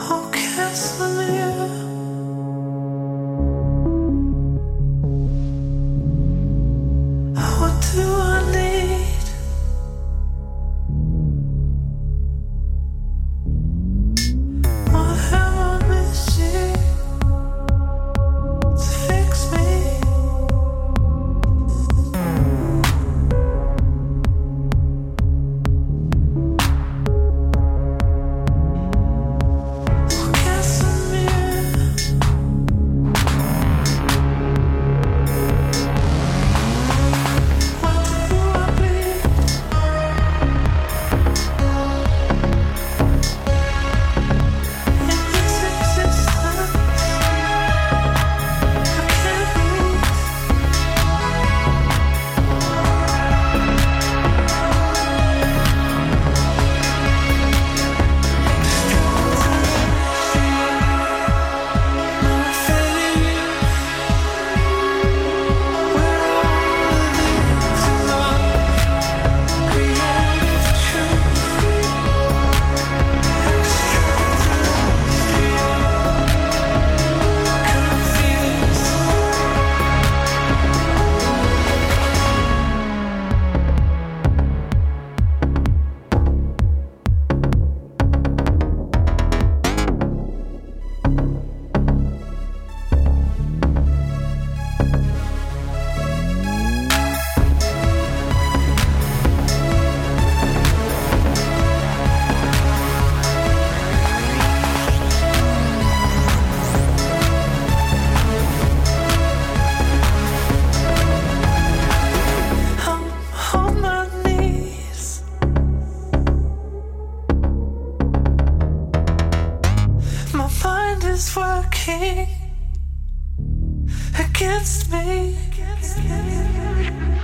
Oh, kiss me. Against me. Against me.